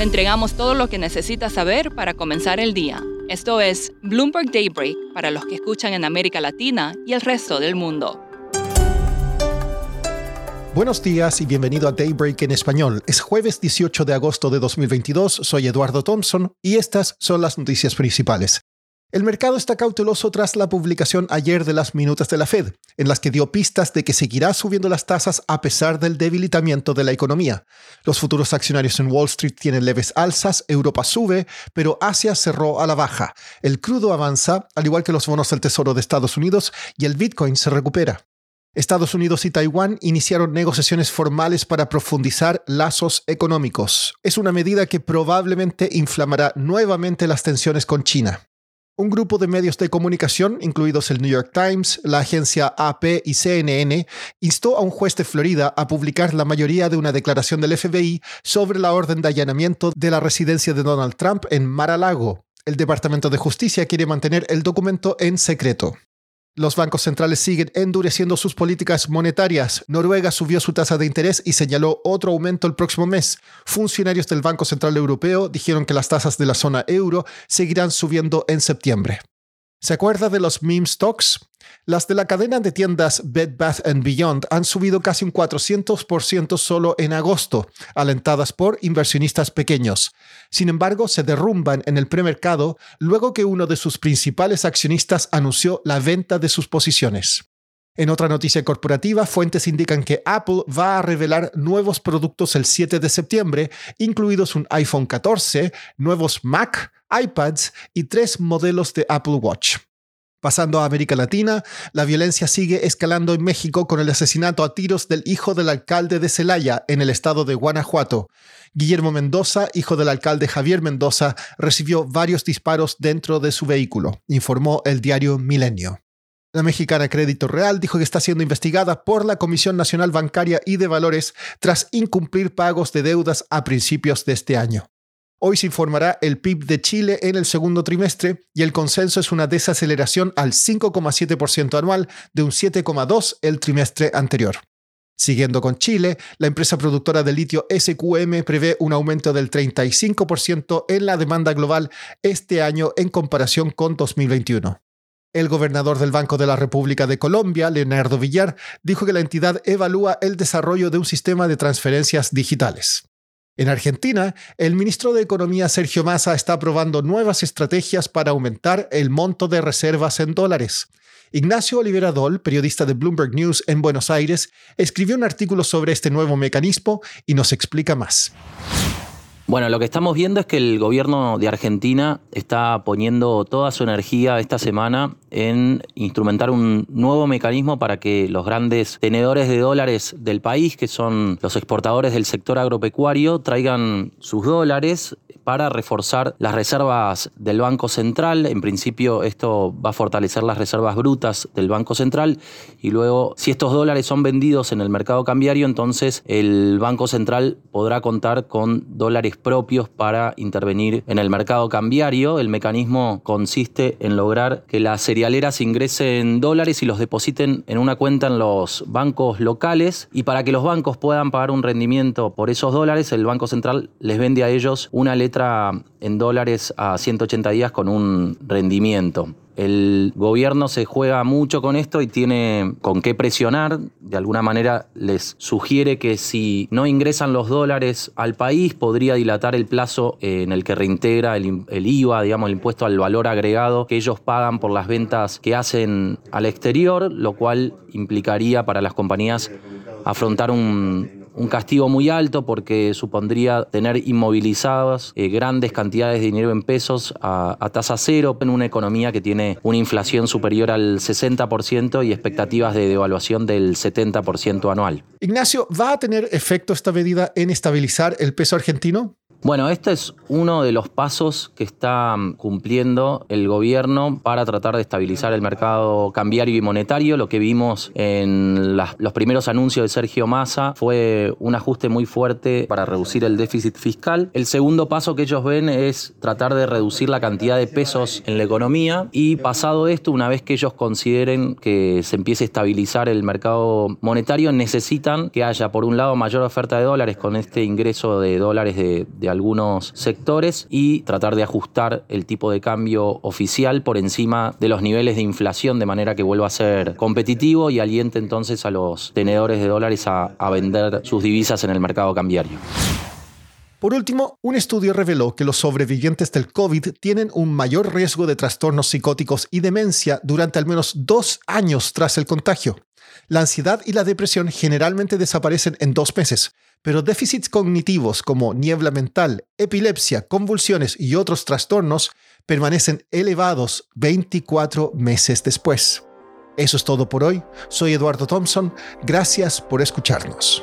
Le entregamos todo lo que necesita saber para comenzar el día. Esto es Bloomberg Daybreak para los que escuchan en América Latina y el resto del mundo. Buenos días y bienvenido a Daybreak en español. Es jueves 18 de agosto de 2022, soy Eduardo Thompson y estas son las noticias principales. El mercado está cauteloso tras la publicación ayer de las minutas de la Fed, en las que dio pistas de que seguirá subiendo las tasas a pesar del debilitamiento de la economía. Los futuros accionarios en Wall Street tienen leves alzas, Europa sube, pero Asia cerró a la baja. El crudo avanza, al igual que los bonos del Tesoro de Estados Unidos, y el Bitcoin se recupera. Estados Unidos y Taiwán iniciaron negociaciones formales para profundizar lazos económicos. Es una medida que probablemente inflamará nuevamente las tensiones con China. Un grupo de medios de comunicación, incluidos el New York Times, la agencia AP y CNN, instó a un juez de Florida a publicar la mayoría de una declaración del FBI sobre la orden de allanamiento de la residencia de Donald Trump en Mar-a-Lago. El Departamento de Justicia quiere mantener el documento en secreto. Los bancos centrales siguen endureciendo sus políticas monetarias. Noruega subió su tasa de interés y señaló otro aumento el próximo mes. Funcionarios del Banco Central Europeo dijeron que las tasas de la zona euro seguirán subiendo en septiembre. ¿Se acuerda de los meme stocks? Las de la cadena de tiendas Bed Bath Beyond han subido casi un 400% solo en agosto, alentadas por inversionistas pequeños. Sin embargo, se derrumban en el premercado luego que uno de sus principales accionistas anunció la venta de sus posiciones. En otra noticia corporativa, fuentes indican que Apple va a revelar nuevos productos el 7 de septiembre, incluidos un iPhone 14, nuevos Mac, iPads y tres modelos de Apple Watch. Pasando a América Latina, la violencia sigue escalando en México con el asesinato a tiros del hijo del alcalde de Celaya, en el estado de Guanajuato. Guillermo Mendoza, hijo del alcalde Javier Mendoza, recibió varios disparos dentro de su vehículo, informó el diario Milenio. La mexicana Crédito Real dijo que está siendo investigada por la Comisión Nacional Bancaria y de Valores tras incumplir pagos de deudas a principios de este año. Hoy se informará el PIB de Chile en el segundo trimestre y el consenso es una desaceleración al 5,7% anual de un 7,2% el trimestre anterior. Siguiendo con Chile, la empresa productora de litio SQM prevé un aumento del 35% en la demanda global este año en comparación con 2021. El gobernador del Banco de la República de Colombia, Leonardo Villar, dijo que la entidad evalúa el desarrollo de un sistema de transferencias digitales. En Argentina, el ministro de Economía Sergio Massa está probando nuevas estrategias para aumentar el monto de reservas en dólares. Ignacio Olivera Dol, periodista de Bloomberg News en Buenos Aires, escribió un artículo sobre este nuevo mecanismo y nos explica más. Bueno, lo que estamos viendo es que el gobierno de Argentina está poniendo toda su energía esta semana en instrumentar un nuevo mecanismo para que los grandes tenedores de dólares del país, que son los exportadores del sector agropecuario, traigan sus dólares para reforzar las reservas del Banco Central. En principio esto va a fortalecer las reservas brutas del Banco Central y luego si estos dólares son vendidos en el mercado cambiario, entonces el Banco Central podrá contar con dólares propios para intervenir en el mercado cambiario. El mecanismo consiste en lograr que las cerealeras ingresen dólares y los depositen en una cuenta en los bancos locales y para que los bancos puedan pagar un rendimiento por esos dólares, el Banco Central les vende a ellos una letra en dólares a 180 días con un rendimiento. El gobierno se juega mucho con esto y tiene con qué presionar. De alguna manera les sugiere que si no ingresan los dólares al país, podría dilatar el plazo en el que reintegra el, IVA, digamos, el impuesto al valor agregado que ellos pagan por las ventas que hacen al exterior, lo cual implicaría para las compañías afrontar un, un castigo muy alto porque supondría tener inmovilizadas eh, grandes cantidades de dinero en pesos a, a, tasa cero en una economía que tiene una inflación superior al 60% y expectativas de devaluación del 70% anual. Ignacio, ¿va a tener efecto esta medida en estabilizar el peso argentino? Bueno, este es uno de los pasos que está mm, cumpliendo el gobierno para tratar de estabilizar el mercado cambiario y monetario. Lo que vimos en los primeros anuncios de Sergio Massa fue un ajuste muy fuerte para reducir el déficit fiscal. El segundo paso que ellos ven es tratar de reducir la cantidad de pesos en la economía y pasado esto, una vez que ellos consideren que se empiece a estabilizar el mercado monetario, necesitan que haya por un lado mayor oferta de dólares con este ingreso de dólares de, de algunos y tratar de ajustar el tipo de cambio oficial por encima de los niveles de inflación de manera que vuelva a ser competitivo y aliente entonces a los tenedores de dólares a vender sus divisas en el mercado cambiario. Por último, un estudio reveló que los sobrevivientes del COVID tienen un mayor riesgo de trastornos psicóticos y demencia durante al menos dos años tras el contagio. La ansiedad y la depresión generalmente desaparecen en dos meses, pero déficits cognitivos como niebla mental, epilepsia, convulsiones y otros trastornos permanecen elevados 24 meses después. Eso es todo por hoy. Soy Eduardo Thompson. Gracias por escucharnos.